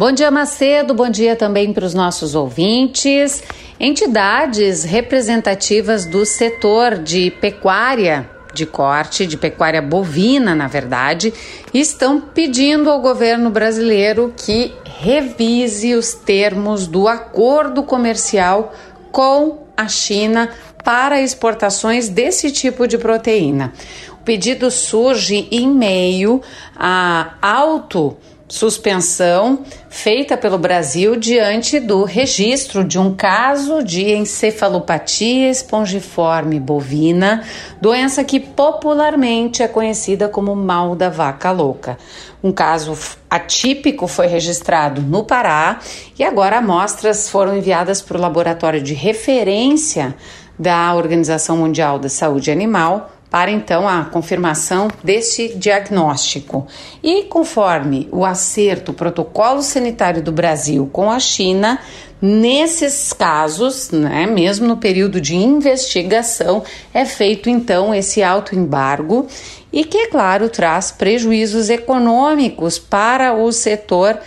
Bom dia, Macedo. Bom dia também para os nossos ouvintes. Entidades representativas do setor de pecuária, de corte, de pecuária bovina, na verdade, estão pedindo ao governo brasileiro que revise os termos do acordo comercial com a China para exportações desse tipo de proteína. O pedido surge em meio a alto suspensão feita pelo Brasil diante do registro de um caso de encefalopatia espongiforme bovina, doença que popularmente é conhecida como mal da vaca louca. Um caso atípico foi registrado no Pará e agora amostras foram enviadas para o laboratório de referência da Organização Mundial da Saúde Animal para então a confirmação deste diagnóstico. E conforme o acerto, o protocolo sanitário do Brasil com a China, nesses casos, né, mesmo no período de investigação, é feito então esse alto embargo e que, é claro, traz prejuízos econômicos para o setor,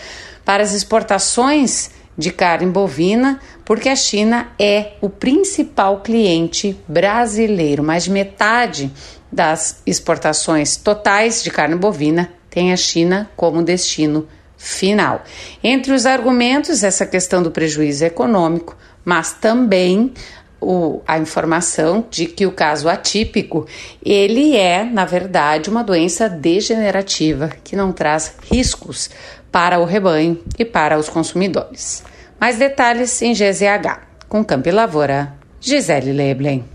para as exportações de carne bovina, porque a China é o principal cliente brasileiro. Mais de metade das exportações totais de carne bovina tem a China como destino final. Entre os argumentos, essa questão do prejuízo econômico, mas também o, a informação de que o caso atípico ele é, na verdade, uma doença degenerativa que não traz riscos para o rebanho e para os consumidores. Mais detalhes em GZH. Com Campo Lavoura, Gisele Leblen.